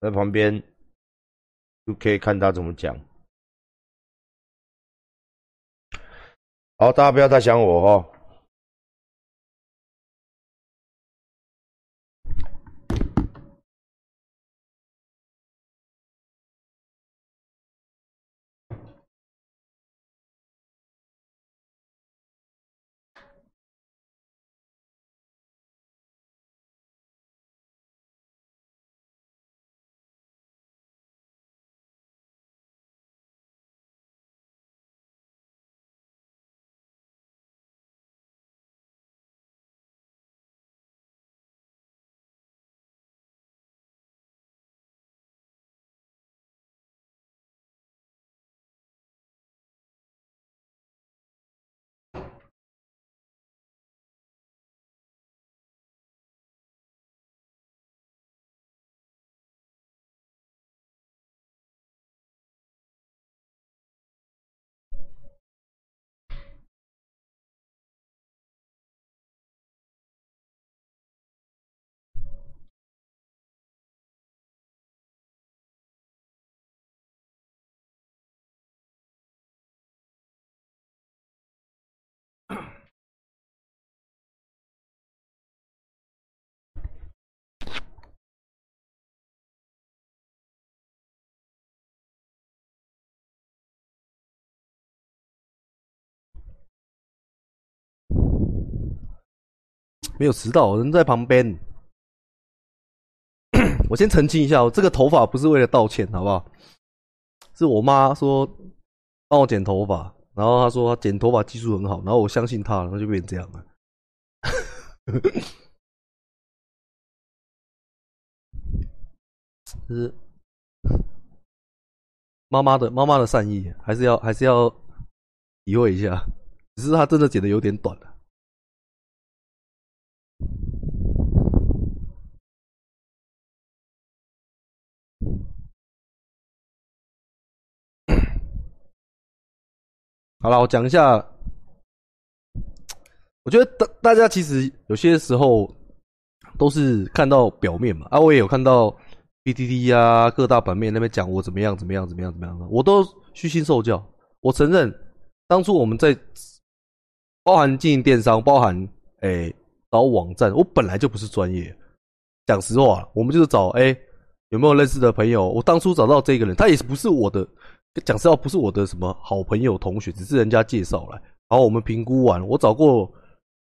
在旁边就可以看他怎么讲。好，大家不要太想我哦。没有迟到，人在旁边。我先澄清一下，我这个头发不是为了道歉，好不好？是我妈说帮我剪头发，然后她说剪头发技术很好，然后我相信她，然后就变这样了。是妈妈的妈妈的善意，还是要还是要体会一下。只是她真的剪的有点短了。好了，我讲一下。我觉得大大家其实有些时候都是看到表面嘛。啊，我也有看到 B T T 啊，各大版面那边讲我怎么样怎么样怎么样怎么样的，我都虚心受教。我承认，当初我们在包含经营电商，包含诶找网站，我本来就不是专业。讲实话，我们就是找诶有没有认识的朋友。我当初找到这个人，他也不是我的。讲实话，不是我的什么好朋友、同学，只是人家介绍来。然后我们评估完，我找过，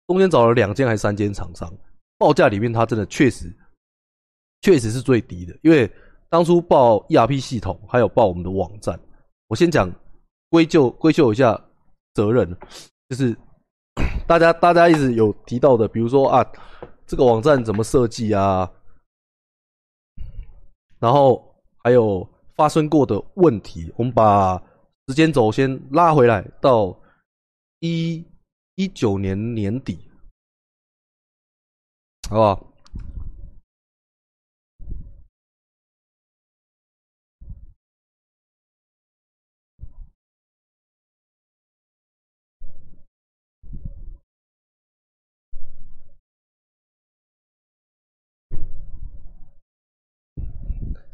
中间找了两间还是三间厂商，报价里面他真的确实，确实是最低的。因为当初报 ERP 系统，还有报我们的网站，我先讲归咎归咎一下责任，就是大家大家一直有提到的，比如说啊，这个网站怎么设计啊，然后还有。发生过的问题，我们把时间轴先拉回来到一一九年年底，好不好？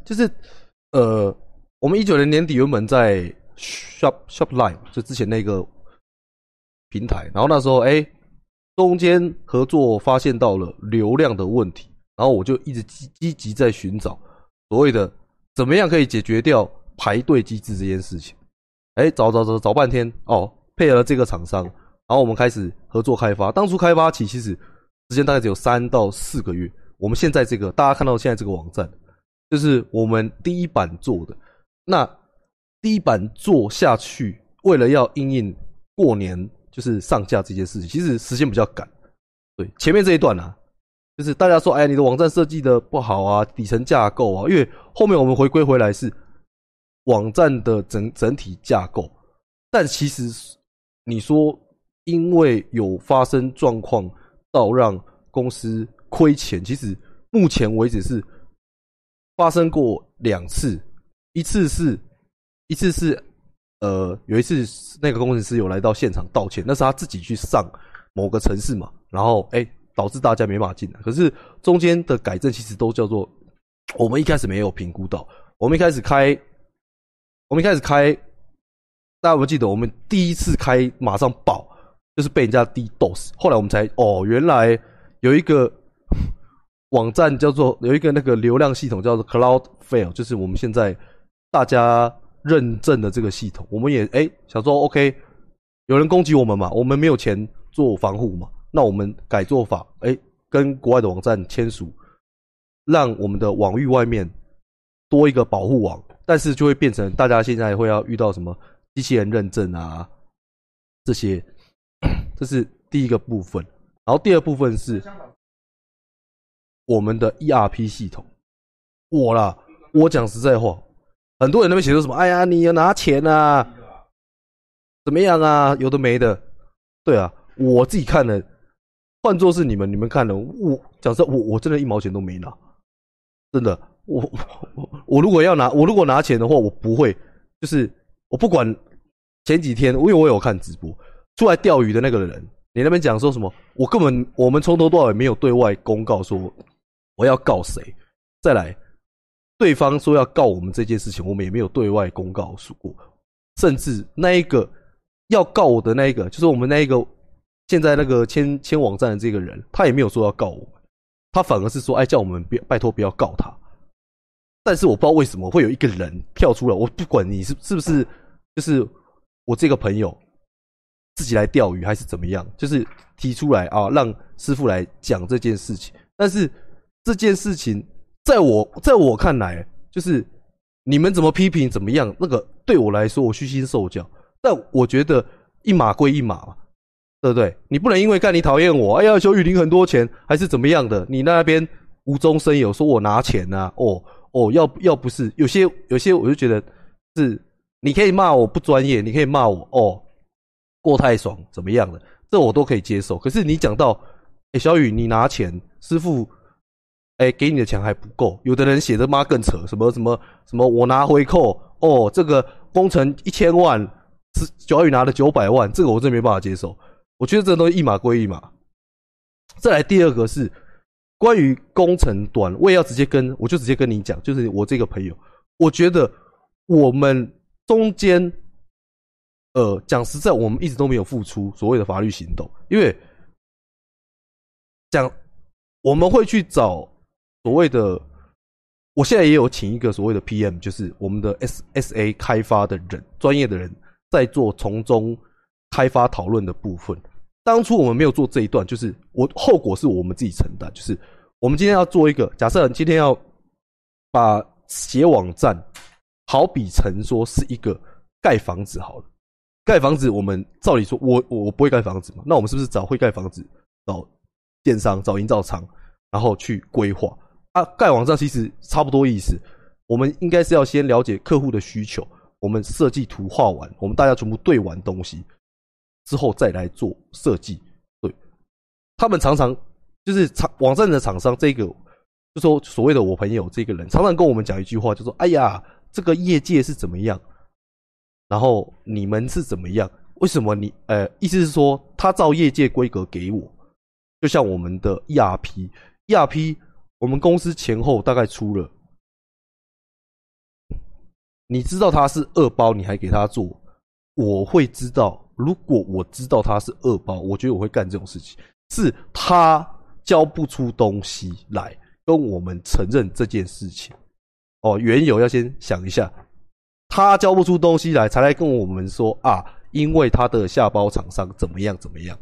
就是。呃，我们一九年年底原本在 Shop Shopline 就之前那个平台，然后那时候哎，中间合作发现到了流量的问题，然后我就一直积积极在寻找所谓的怎么样可以解决掉排队机制这件事情。哎，找找找找半天哦，配合了这个厂商，然后我们开始合作开发。当初开发起其实时间大概只有三到四个月。我们现在这个大家看到现在这个网站。就是我们第一版做的，那第一版做下去，为了要应应过年就是上架这件事情，其实时间比较赶。对，前面这一段啊，就是大家说，哎，你的网站设计的不好啊，底层架构啊，因为后面我们回归回来是网站的整整体架构，但其实你说因为有发生状况到让公司亏钱，其实目前为止是。发生过两次，一次是，一次是，呃，有一次那个工程师有来到现场道歉，那是他自己去上某个城市嘛，然后哎导致大家没法进来。可是中间的改正其实都叫做我们一开始没有评估到，我们一开始开，我们一开始开，大家不记得我们第一次开马上爆，就是被人家低 dos，后来我们才哦，原来有一个网站叫做有一个那个流量系统叫做 Cloudflare，就是我们现在大家认证的这个系统，我们也哎想说 OK。有人攻击我们嘛？我们没有钱做防护嘛？那我们改做法，哎，跟国外的网站签署，让我们的网域外面多一个保护网，但是就会变成大家现在会要遇到什么机器人认证啊这些，这是第一个部分。然后第二部分是我们的 ERP 系统。我啦，我讲实在话，很多人那边写说什么？哎呀，你要拿钱啊！怎么样啊？有的没的，对啊，我自己看了，换作是你们，你们看了，我假设我我真的一毛钱都没拿，真的，我我我如果要拿，我如果拿钱的话，我不会，就是我不管前几天，因为我有看直播，出来钓鱼的那个人，你那边讲说什么？我根本我们从头到尾没有对外公告说我要告谁，再来，对方说要告我们这件事情，我们也没有对外公告说过，甚至那一个。要告我的那一个，就是我们那一个现在那个签签网站的这个人，他也没有说要告我们，他反而是说，哎，叫我们别拜托不要告他。但是我不知道为什么会有一个人跳出来，我不管你是是不是，就是我这个朋友自己来钓鱼还是怎么样，就是提出来啊，让师傅来讲这件事情。但是这件事情在我在我看来，就是你们怎么批评怎么样，那个对我来说，我虚心受教。但我觉得一码归一码嘛，对不对？你不能因为看你讨厌我，哎呀，求雨林很多钱，还是怎么样的？你那边无中生有，说我拿钱呐？哦哦，要要不是有些有些，我就觉得是你可以骂我不专业，你可以骂我哦过太爽怎么样的，这我都可以接受。可是你讲到哎，小雨你拿钱，师傅哎给你的钱还不够，有的人写的妈更扯，什么什么什么我拿回扣哦，这个工程一千万。是小雨拿了九百万，这个我真没办法接受。我觉得这东西一码归一码。再来第二个是关于工程端，我也要直接跟，我就直接跟你讲，就是我这个朋友，我觉得我们中间，呃，讲实在，我们一直都没有付出所谓的法律行动，因为讲我们会去找所谓的，我现在也有请一个所谓的 PM，就是我们的 SSA 开发的人，专业的人。在做从中开发讨论的部分，当初我们没有做这一段，就是我后果是我们自己承担。就是我们今天要做一个假设，今天要把写网站，好比成说是一个盖房子好了，盖房子我们照理说，我我不会盖房子嘛，那我们是不是找会盖房子，找电商，找营造厂，然后去规划啊？盖网站其实差不多意思，我们应该是要先了解客户的需求。我们设计图画完，我们大家全部对完东西之后，再来做设计。对，他们常常就是厂网站的厂商，这个就说所谓的我朋友这个人，常常跟我们讲一句话，就说：“哎呀，这个业界是怎么样？然后你们是怎么样？为什么你……呃，意思是说他照业界规格给我，就像我们的 ERP，ERP，我们公司前后大概出了。”你知道他是二包，你还给他做？我会知道，如果我知道他是二包，我觉得我会干这种事情。是他交不出东西来跟我们承认这件事情。哦，原有要先想一下，他交不出东西来，才来跟我们说啊，因为他的下包厂商怎么样怎么样，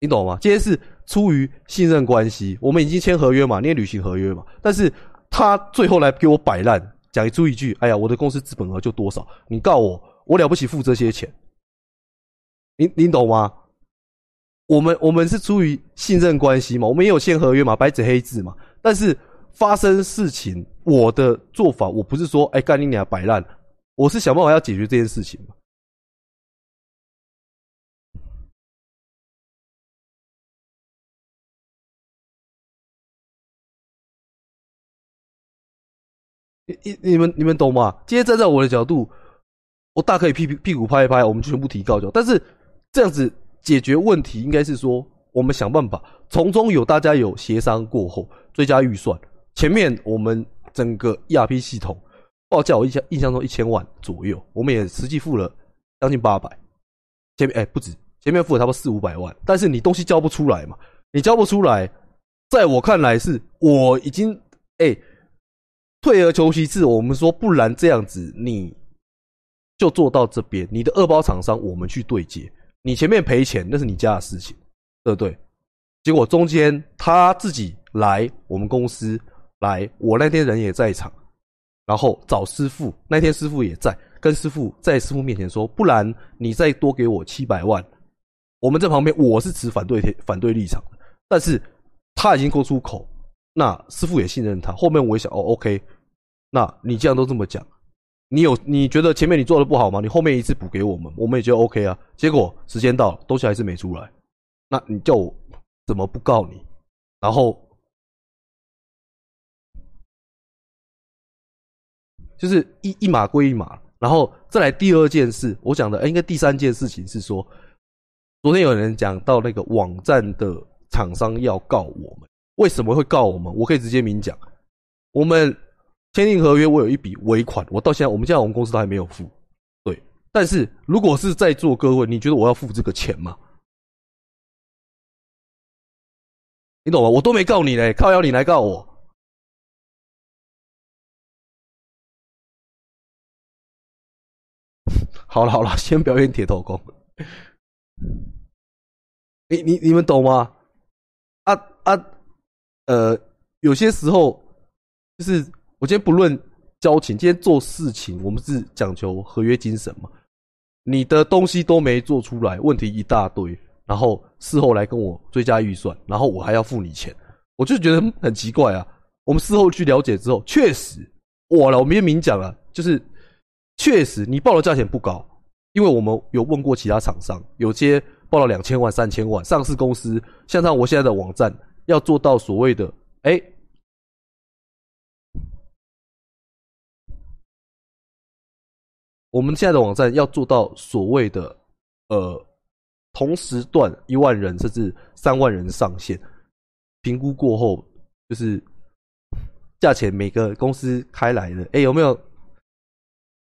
你懂吗？今天是出于信任关系，我们已经签合约嘛，你也履行合约嘛，但是。他最后来给我摆烂，讲出一句：“哎呀，我的公司资本额就多少，你告我，我了不起付这些钱。”你你懂吗？我们我们是出于信任关系嘛，我们也有签合约嘛，白纸黑字嘛。但是发生事情，我的做法我不是说：“哎，干你俩摆烂。”我是想办法要解决这件事情嘛。你你你们你们懂吗？今天站在我的角度，我大可以屁屁屁股拍一拍，我们全部提高就。但是这样子解决问题应该是说，我们想办法从中有大家有协商过后追加预算。前面我们整个 ERP 系统报价，我印象印象中一千万左右，我们也实际付了将近八百。前面哎不止，前面付了差不多四五百万，但是你东西交不出来嘛？你交不出来，在我看来是我已经哎退而求其次，我们说不然这样子你就做到这边，你的二包厂商我们去对接。你前面赔钱那是你家的事情，对不对？结果中间他自己来我们公司来，我那天人也在场，然后找师傅，那天师傅也在，跟师傅在师傅面前说，不然你再多给我七百万。我们在旁边我是持反对反对立场，但是他已经说出口，那师傅也信任他。后面我也想，哦，OK，那你既然都这么讲。你有你觉得前面你做的不好吗？你后面一次补给我们，我们也觉得 OK 啊。结果时间到了，东西还是没出来，那你叫我怎么不告你？然后就是一一码归一码，然后再来第二件事，我讲的哎，应该第三件事情是说，昨天有人讲到那个网站的厂商要告我们，为什么会告我们？我可以直接明讲，我们。签订合约，我有一笔尾款，我到现在我们现在我们公司都还没有付。对，但是如果是在座各位，你觉得我要付这个钱吗？你懂吗？我都没告你嘞，靠要你来告我。好了好了，先表演铁头功。你你你们懂吗？啊啊，呃，有些时候就是。我今天不论交情，今天做事情，我们是讲求合约精神嘛。你的东西都没做出来，问题一大堆，然后事后来跟我追加预算，然后我还要付你钱，我就觉得很奇怪啊。我们事后去了解之后，确实，我了，我们明讲了，就是确实你报的价钱不高，因为我们有问过其他厂商，有些报了两千万、三千万，上市公司像上我现在的网站要做到所谓的哎。我们现在的网站要做到所谓的呃同时段一万人甚至三万人上线，评估过后就是价钱每个公司开来的，哎有没有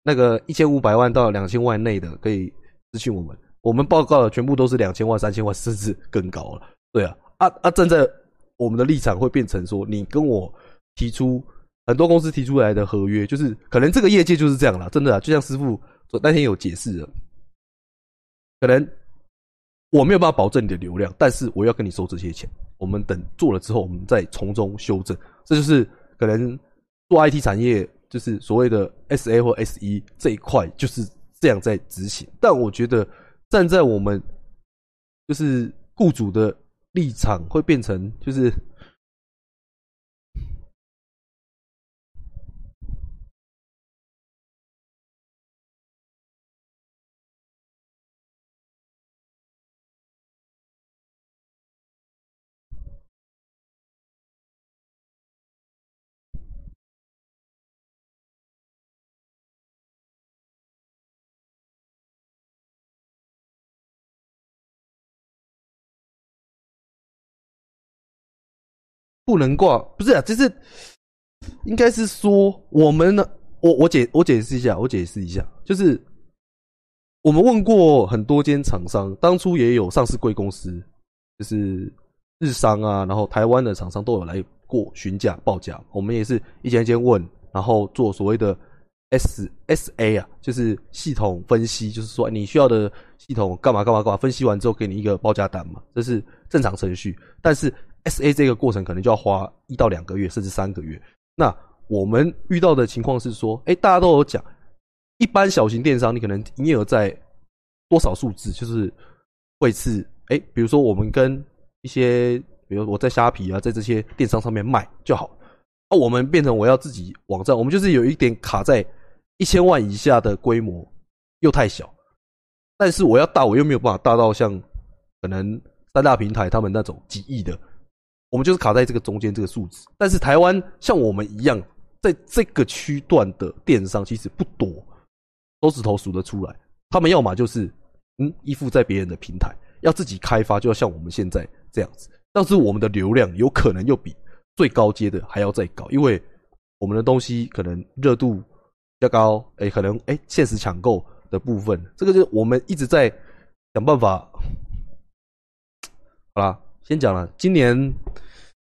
那个一千五百万到两千万内的可以咨询我们？我们报告的全部都是两千万、三千万甚至更高了。对啊，啊啊站在我们的立场会变成说，你跟我提出。很多公司提出来的合约，就是可能这个业界就是这样了，真的啊，就像师傅那天有解释的，可能我没有办法保证你的流量，但是我要跟你收这些钱。我们等做了之后，我们再从中修正。这就是可能做 IT 产业，就是所谓的 SA 或 SE 这一块就是这样在执行。但我觉得站在我们就是雇主的立场，会变成就是。不能挂，不是啊，就是应该是说我们呢，我我解我解释一下，我解释一下，就是我们问过很多间厂商，当初也有上市贵公司，就是日商啊，然后台湾的厂商都有来过询价报价，我们也是一间一间问，然后做所谓的 S S A 啊，就是系统分析，就是说你需要的系统干嘛干嘛干嘛，分析完之后给你一个报价单嘛，这是正常程序，但是。S A 这个过程可能就要花一到两个月，甚至三个月。那我们遇到的情况是说，哎，大家都有讲，一般小型电商你可能营业额在多少数字，就是会是哎，比如说我们跟一些，比如我在虾皮啊，在这些电商上面卖就好。啊，我们变成我要自己网站，我们就是有一点卡在一千万以下的规模又太小，但是我要大，我又没有办法大到像可能三大平台他们那种几亿的。我们就是卡在这个中间这个数字，但是台湾像我们一样，在这个区段的电商其实不多，手指头数得出来。他们要么就是嗯依附在别人的平台，要自己开发，就要像我们现在这样子。但是我们的流量有可能又比最高阶的还要再高，因为我们的东西可能热度比较高，哎，可能哎限时抢购的部分，这个就是我们一直在想办法。好啦，先讲了，今年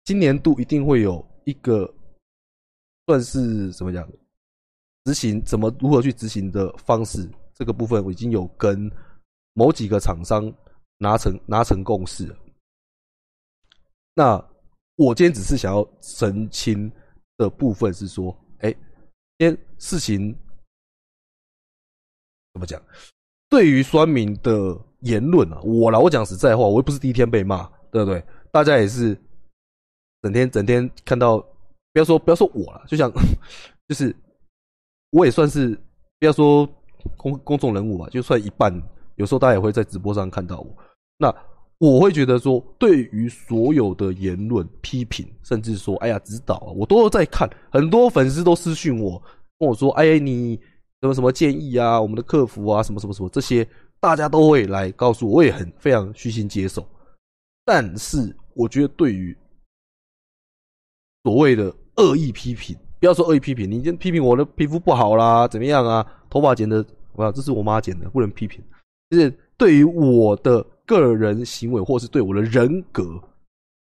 今年度一定会有一个算是怎么讲，执行怎么如何去执行的方式，这个部分我已经有跟某几个厂商拿成拿成共识。那我今天只是想要澄清的部分是说，哎，今天事情怎么讲？对于酸民的言论啊，我啦，我讲实在话，我又不是第一天被骂，对不对？大家也是整天整天看到，不要说不要说我了，就像就是我也算是不要说公公众人物吧，就算一半，有时候大家也会在直播上看到我。那我会觉得说，对于所有的言论批评，甚至说哎呀指导啊，我都在看，很多粉丝都私讯我，跟我说，哎你。有什么建议啊？我们的客服啊，什么什么什么这些，大家都会来告诉我，我也很非常虚心接受。但是，我觉得对于所谓的恶意批评，不要说恶意批评，你先批评我的皮肤不好啦，怎么样啊？头发剪的，哇，这是我妈剪的，不能批评。就是对于我的个人行为，或是对我的人格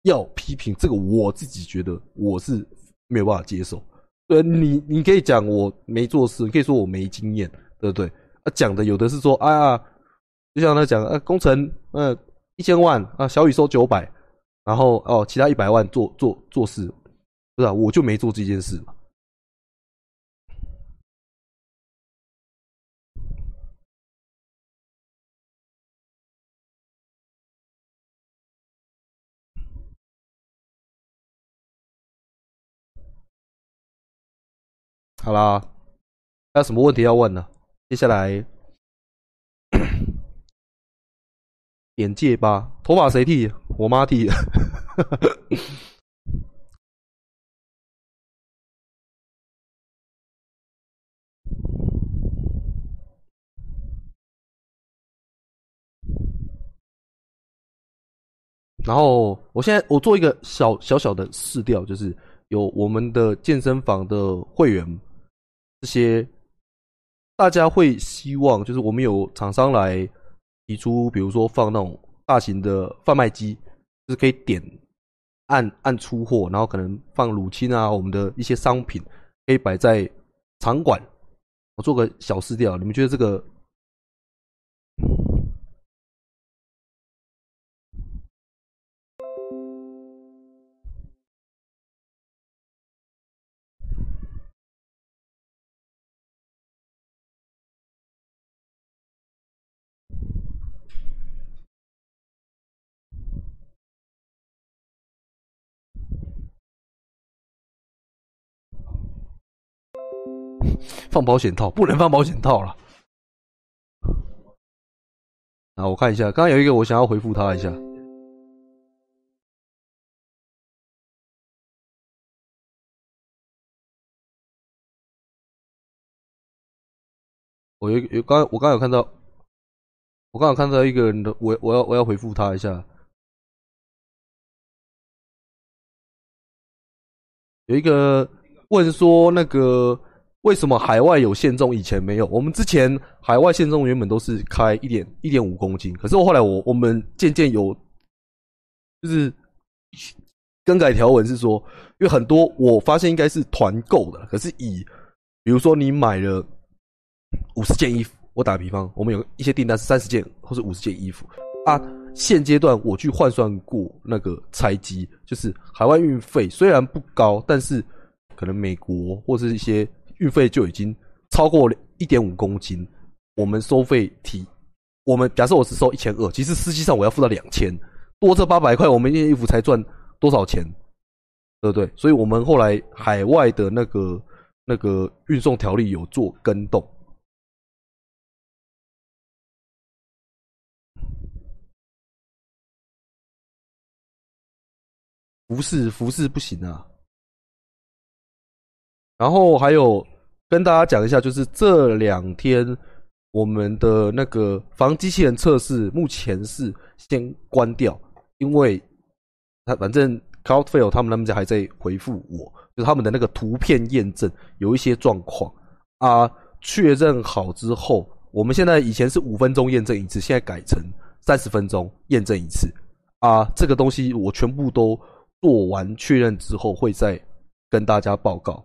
要批评，这个我自己觉得我是没有办法接受。对，你你可以讲我没做事，你可以说我没经验，对不对？啊，讲的有的是说，哎呀，就像他讲，呃，工程，呃，一千万啊，小雨收九百，然后哦，其他一百万做做做事，不是啊，我就没做这件事嘛。好啦，还有什么问题要问呢？接下来眼界吧。头发谁剃？我妈剃。然后，我现在我做一个小小小的试调，就是有我们的健身房的会员。这些大家会希望，就是我们有厂商来提出，比如说放那种大型的贩卖机，就是可以点按按出货，然后可能放乳清啊，我们的一些商品可以摆在场馆。我做个小试调，你们觉得这个？放保险套不能放保险套了。啊，我看一下，刚刚有一个我想要回复他一下。我有有刚我刚有看到，我刚有看到一个人的，我我要我要回复他一下。有一个问说那个。为什么海外有限重，以前没有？我们之前海外限重原本都是开一点一点五公斤，可是我后来我我们渐渐有，就是更改条文是说，因为很多我发现应该是团购的，可是以比如说你买了五十件衣服，我打个比方，我们有一些订单是三十件或是五十件衣服啊，现阶段我去换算过那个拆机，就是海外运费虽然不高，但是可能美国或是一些。运费就已经超过一点五公斤，我们收费提，我们假设我只收一千二，其实实际上我要付到两千，多这八百块，我们一件衣服才赚多少钱，对不对？所以我们后来海外的那个那个运送条例有做跟动，服饰服饰不行啊。然后还有跟大家讲一下，就是这两天我们的那个防机器人测试目前是先关掉，因为他反正 Cloudflare 他们那边还在回复我，就他们的那个图片验证有一些状况啊，确认好之后，我们现在以前是五分钟验证一次，现在改成三十分钟验证一次啊，这个东西我全部都做完确认之后，会再跟大家报告。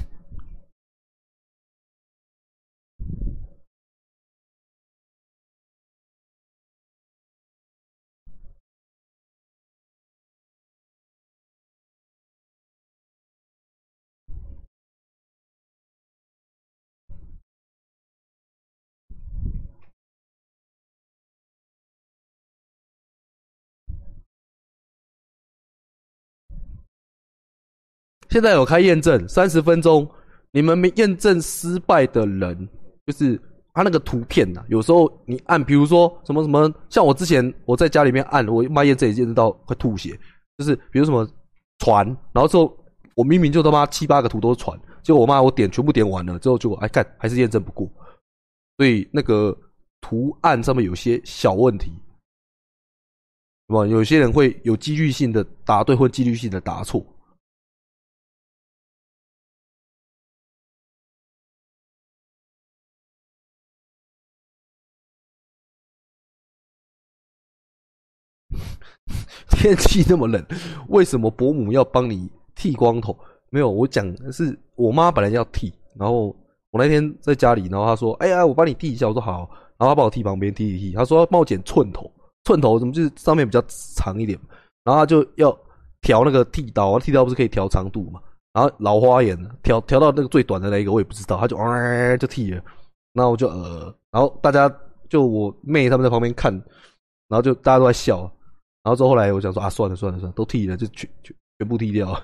现在有开验证，三十分钟，你们没验证失败的人，就是他那个图片呐。有时候你按，比如说什么什么，像我之前我在家里面按，我妈验证也验证到快吐血。就是比如什么船，然后之后我明明就他妈七八个图都是船，结果我妈我点全部点完了之后，结果哎看还是验证不过。所以那个图案上面有些小问题，是吧？有些人会有几率性的答对，或几率性的答错。天气那么冷，为什么伯母要帮你剃光头？没有，我讲是我妈本来要剃，然后我那天在家里，然后她说：“哎呀，我帮你剃一下。”我说：“好。”然后她帮我剃旁边，剃一剃。她说：“帮我剪寸头，寸头怎么就是上面比较长一点？”然后她就要调那个剃刀，剃刀不是可以调长度嘛？然后老花眼调调到那个最短的那一个，我也不知道，她就啊就剃了。然后我就呃，然后大家就我妹他们在旁边看，然后就大家都在笑。然后之后后来我想说啊，算了算了算了，都剃了，就全全全部剃掉。